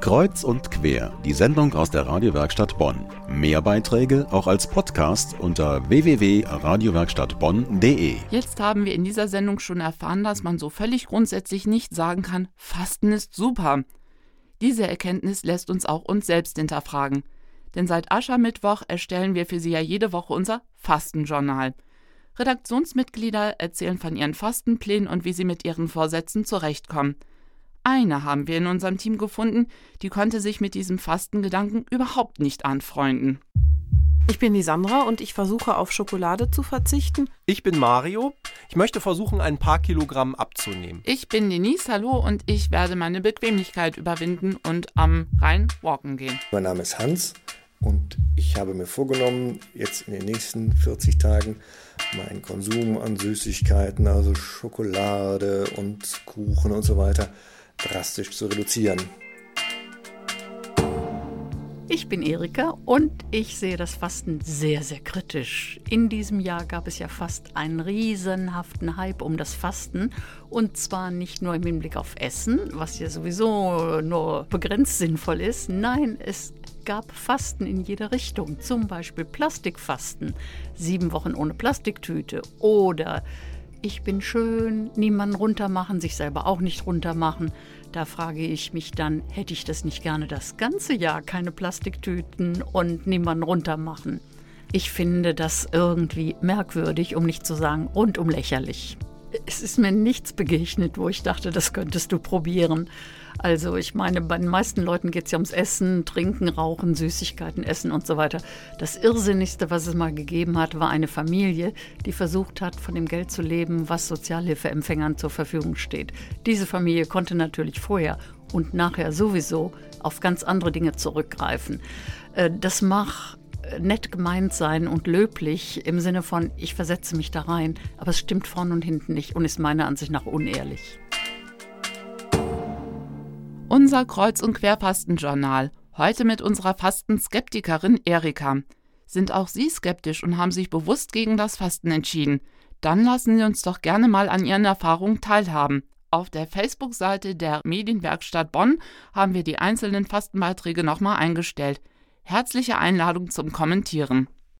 Kreuz und quer, die Sendung aus der Radiowerkstatt Bonn. Mehr Beiträge auch als Podcast unter www.radiowerkstattbonn.de. Jetzt haben wir in dieser Sendung schon erfahren, dass man so völlig grundsätzlich nicht sagen kann, Fasten ist super. Diese Erkenntnis lässt uns auch uns selbst hinterfragen. Denn seit Aschermittwoch erstellen wir für Sie ja jede Woche unser Fastenjournal. Redaktionsmitglieder erzählen von ihren Fastenplänen und wie sie mit ihren Vorsätzen zurechtkommen. Eine haben wir in unserem Team gefunden, die konnte sich mit diesem Fastengedanken überhaupt nicht anfreunden. Ich bin die Sandra und ich versuche auf Schokolade zu verzichten. Ich bin Mario. Ich möchte versuchen, ein paar Kilogramm abzunehmen. Ich bin Denise, hallo, und ich werde meine Bequemlichkeit überwinden und am Rhein walken gehen. Mein Name ist Hans und ich habe mir vorgenommen, jetzt in den nächsten 40 Tagen meinen Konsum an Süßigkeiten, also Schokolade und Kuchen und so weiter, drastisch zu reduzieren. Ich bin Erika und ich sehe das Fasten sehr, sehr kritisch. In diesem Jahr gab es ja fast einen riesenhaften Hype um das Fasten. Und zwar nicht nur im Hinblick auf Essen, was ja sowieso nur begrenzt sinnvoll ist. Nein, es gab Fasten in jede Richtung. Zum Beispiel Plastikfasten, sieben Wochen ohne Plastiktüte oder ich bin schön, niemanden runtermachen, sich selber auch nicht runtermachen. Da frage ich mich dann, hätte ich das nicht gerne das ganze Jahr keine Plastiktüten und niemanden runtermachen? Ich finde das irgendwie merkwürdig, um nicht zu sagen rundum lächerlich. Es ist mir nichts begegnet, wo ich dachte, das könntest du probieren. Also ich meine, bei den meisten Leuten geht es ja ums Essen, Trinken, Rauchen, Süßigkeiten, Essen und so weiter. Das Irrsinnigste, was es mal gegeben hat, war eine Familie, die versucht hat, von dem Geld zu leben, was Sozialhilfeempfängern zur Verfügung steht. Diese Familie konnte natürlich vorher und nachher sowieso auf ganz andere Dinge zurückgreifen. Äh, das mag nett gemeint sein und löblich im Sinne von, ich versetze mich da rein, aber es stimmt vorn und hinten nicht und ist meiner Ansicht nach unehrlich. Unser Kreuz- und Querfastenjournal. Heute mit unserer Fastenskeptikerin Erika. Sind auch Sie skeptisch und haben sich bewusst gegen das Fasten entschieden? Dann lassen Sie uns doch gerne mal an Ihren Erfahrungen teilhaben. Auf der Facebook-Seite der Medienwerkstatt Bonn haben wir die einzelnen Fastenbeiträge nochmal eingestellt. Herzliche Einladung zum Kommentieren.